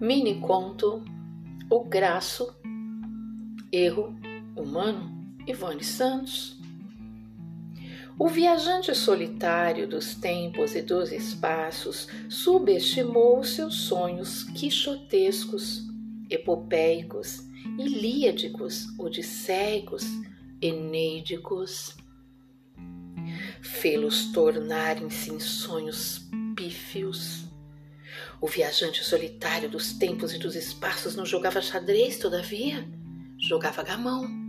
Mini conto O Graço, Erro Humano, Ivone Santos. O viajante solitário dos tempos e dos espaços subestimou seus sonhos quixotescos, epopeicos, ilíadicos, odisseicos, eneidicos. Fê-los tornarem-se em sonhos o viajante solitário dos tempos e dos espaços não jogava xadrez, todavia, jogava gamão.